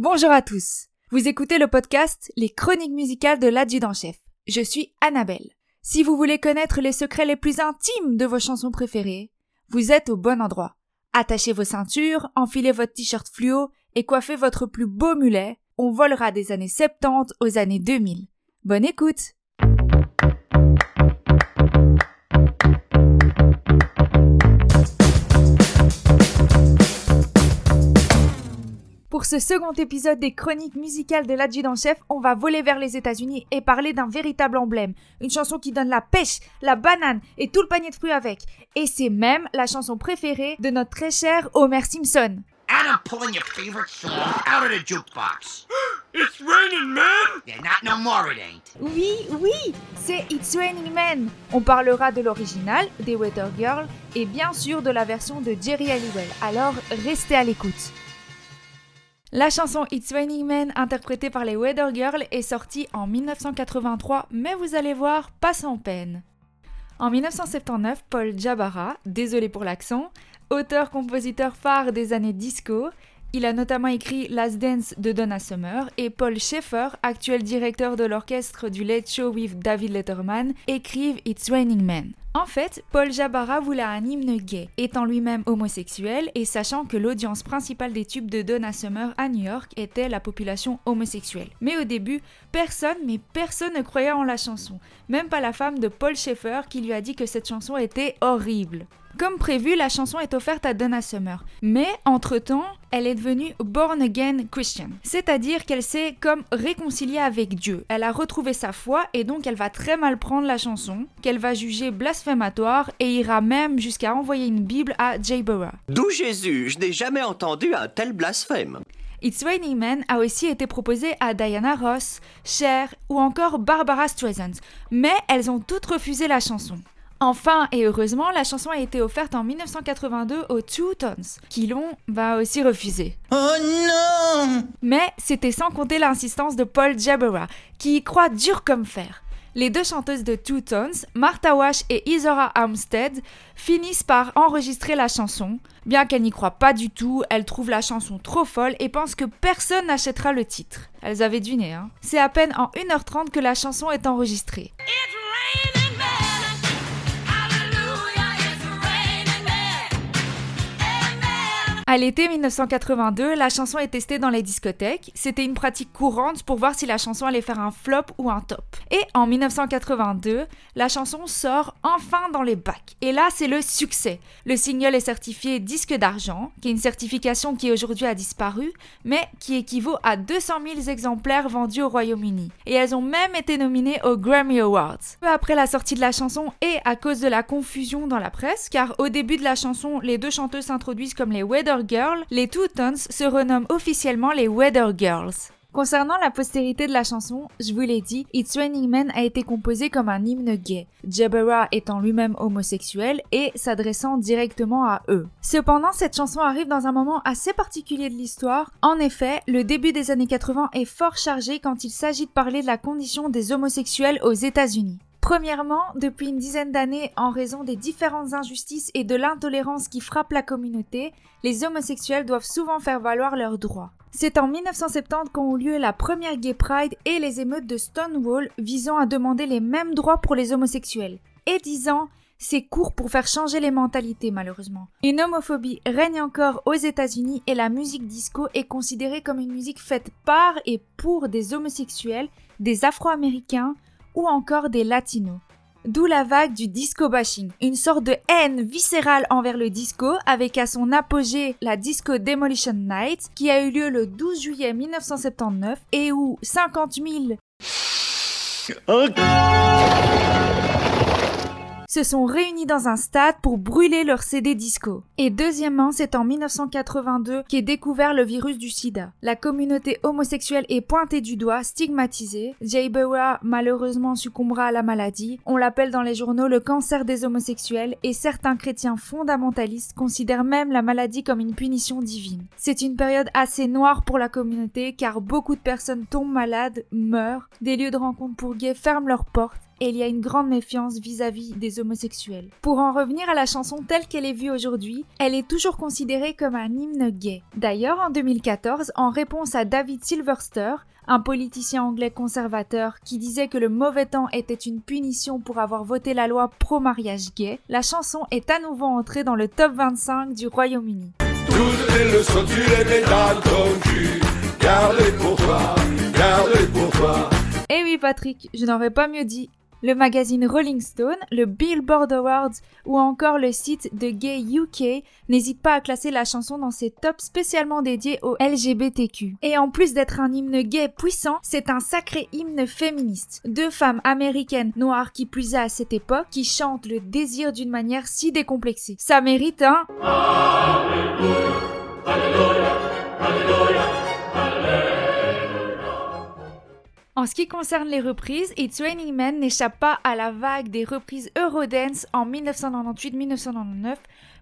Bonjour à tous. Vous écoutez le podcast Les chroniques musicales de l'adjudant-chef. Je suis Annabelle. Si vous voulez connaître les secrets les plus intimes de vos chansons préférées, vous êtes au bon endroit. Attachez vos ceintures, enfilez votre t-shirt fluo et coiffez votre plus beau mulet. On volera des années 70 aux années 2000. Bonne écoute! Pour ce second épisode des chroniques musicales de l'adjudant-chef, on va voler vers les États-Unis et parler d'un véritable emblème. Une chanson qui donne la pêche, la banane et tout le panier de fruits avec. Et c'est même la chanson préférée de notre très cher Homer Simpson. And I'm pulling your favorite song out of the jukebox. It's raining, man! Yeah, not no more it ain't. Oui, oui, c'est It's Raining Men. On parlera de l'original, des Weather Girls et bien sûr de la version de Jerry Halliwell. Alors restez à l'écoute. La chanson It's Raining Men, interprétée par les Weather Girls, est sortie en 1983, mais vous allez voir, pas sans peine. En 1979, Paul Jabara, désolé pour l'accent, auteur-compositeur phare des années disco, il a notamment écrit Last Dance de Donna Summer et Paul Schaeffer, actuel directeur de l'orchestre du Late Show with David Letterman, écrivent It's Raining Men. En fait, Paul Jabara voulait un hymne gay, étant lui-même homosexuel et sachant que l'audience principale des tubes de Donna Summer à New York était la population homosexuelle. Mais au début, personne, mais personne ne croyait en la chanson, même pas la femme de Paul Schaeffer qui lui a dit que cette chanson était horrible. Comme prévu, la chanson est offerte à Donna Summer. Mais, entre-temps, elle est devenue born again Christian. C'est-à-dire qu'elle s'est comme réconciliée avec Dieu. Elle a retrouvé sa foi et donc elle va très mal prendre la chanson, qu'elle va juger blasphématoire et ira même jusqu'à envoyer une Bible à Jay Burra. D'où Jésus, je n'ai jamais entendu un tel blasphème. It's Raining Men a aussi été proposé à Diana Ross, Cher ou encore Barbara Streisand, mais elles ont toutes refusé la chanson. Enfin et heureusement, la chanson a été offerte en 1982 aux Two Tones, qui l'ont bah aussi refusé. Oh non! Mais c'était sans compter l'insistance de Paul Jabera, qui y croit dur comme fer. Les deux chanteuses de Two Tones, Martha Wash et Isora Armstead, finissent par enregistrer la chanson. Bien qu'elles n'y croient pas du tout, elles trouvent la chanson trop folle et pensent que personne n'achètera le titre. Elles avaient du nez, hein. C'est à peine en 1h30 que la chanson est enregistrée. It's L'été 1982, la chanson est testée dans les discothèques. C'était une pratique courante pour voir si la chanson allait faire un flop ou un top. Et en 1982, la chanson sort enfin dans les bacs. Et là, c'est le succès. Le single est certifié disque d'argent, qui est une certification qui aujourd'hui a disparu, mais qui équivaut à 200 000 exemplaires vendus au Royaume-Uni. Et elles ont même été nominées aux Grammy Awards. Peu après la sortie de la chanson et à cause de la confusion dans la presse, car au début de la chanson, les deux chanteuses s'introduisent comme les Weather Les Two Tones se renomment officiellement les Weather Girls. Concernant la postérité de la chanson, je vous l'ai dit, It's Raining Men a été composé comme un hymne gay, Jabera étant lui-même homosexuel et s'adressant directement à eux. Cependant, cette chanson arrive dans un moment assez particulier de l'histoire. En effet, le début des années 80 est fort chargé quand il s'agit de parler de la condition des homosexuels aux États-Unis. Premièrement, depuis une dizaine d'années, en raison des différentes injustices et de l'intolérance qui frappent la communauté, les homosexuels doivent souvent faire valoir leurs droits. C'est en 1970 qu'ont eu lieu la première Gay Pride et les émeutes de Stonewall visant à demander les mêmes droits pour les homosexuels. Et dix ans, c'est court pour faire changer les mentalités malheureusement. Une homophobie règne encore aux États-Unis et la musique disco est considérée comme une musique faite par et pour des homosexuels, des Afro-Américains ou encore des Latinos. D'où la vague du disco bashing, une sorte de haine viscérale envers le disco avec à son apogée la Disco Demolition Night qui a eu lieu le 12 juillet 1979 et où 50 000 se sont réunis dans un stade pour brûler leur CD disco. Et deuxièmement, c'est en 1982 qu'est découvert le virus du sida. La communauté homosexuelle est pointée du doigt, stigmatisée. Jay Bower malheureusement succombera à la maladie. On l'appelle dans les journaux le cancer des homosexuels et certains chrétiens fondamentalistes considèrent même la maladie comme une punition divine. C'est une période assez noire pour la communauté car beaucoup de personnes tombent malades, meurent, des lieux de rencontre pour gays ferment leurs portes et il y a une grande méfiance vis-à-vis des homosexuels. Pour en revenir à la chanson telle qu'elle est vue aujourd'hui, elle est toujours considérée comme un hymne gay. D'ailleurs, en 2014, en réponse à David Silverster, un politicien anglais conservateur qui disait que le mauvais temps était une punition pour avoir voté la loi pro-mariage gay, la chanson est à nouveau entrée dans le top 25 du Royaume-Uni. Toutes les leçons, tu les mets dans ton cul. Garde-les pour toi, garde-les pour toi. Eh oui Patrick, je n'aurais pas mieux dit. Le magazine Rolling Stone, le Billboard Awards ou encore le site de Gay UK n'hésitent pas à classer la chanson dans ses tops spécialement dédiés au LGBTQ. Et en plus d'être un hymne gay puissant, c'est un sacré hymne féministe. Deux femmes américaines noires qui plus à cette époque qui chantent le désir d'une manière si décomplexée. Ça mérite, hein? En ce qui concerne les reprises, It's Raining Men n'échappe pas à la vague des reprises Eurodance en 1998-1999,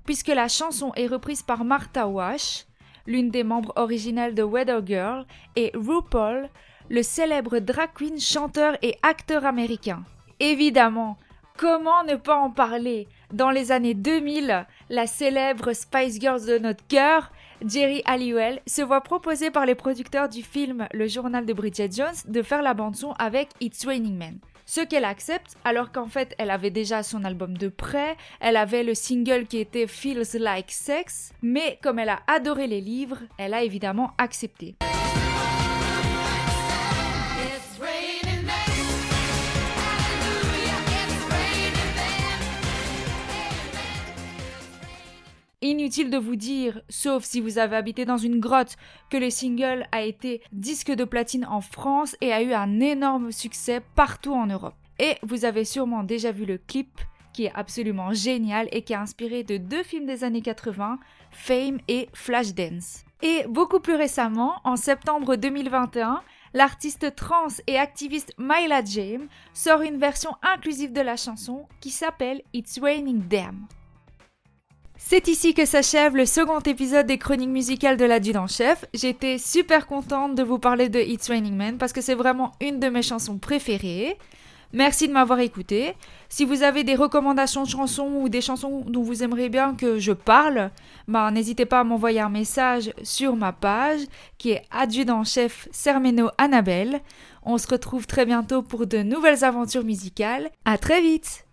puisque la chanson est reprise par Martha Wash, l'une des membres originales de Weather Girl, et RuPaul, le célèbre drag queen, chanteur et acteur américain. Évidemment, comment ne pas en parler? Dans les années 2000, la célèbre Spice Girls de notre cœur, Jerry Halliwell, se voit proposer par les producteurs du film Le journal de Bridget Jones de faire la bande-son avec It's Raining Men. Ce qu'elle accepte, alors qu'en fait elle avait déjà son album de près, elle avait le single qui était Feels Like Sex, mais comme elle a adoré les livres, elle a évidemment accepté. Inutile de vous dire, sauf si vous avez habité dans une grotte, que le single a été disque de platine en France et a eu un énorme succès partout en Europe. Et vous avez sûrement déjà vu le clip qui est absolument génial et qui est inspiré de deux films des années 80, Fame et Flashdance. Et beaucoup plus récemment, en septembre 2021, l'artiste trans et activiste Myla James sort une version inclusive de la chanson qui s'appelle It's Raining Damn. C'est ici que s'achève le second épisode des chroniques musicales de l'adjudant-chef. J'étais super contente de vous parler de It's Raining Men parce que c'est vraiment une de mes chansons préférées. Merci de m'avoir écouté. Si vous avez des recommandations de chansons ou des chansons dont vous aimeriez bien que je parle, bah, n'hésitez pas à m'envoyer un message sur ma page qui est adjudant-chef Sermeno Annabelle. On se retrouve très bientôt pour de nouvelles aventures musicales. À très vite!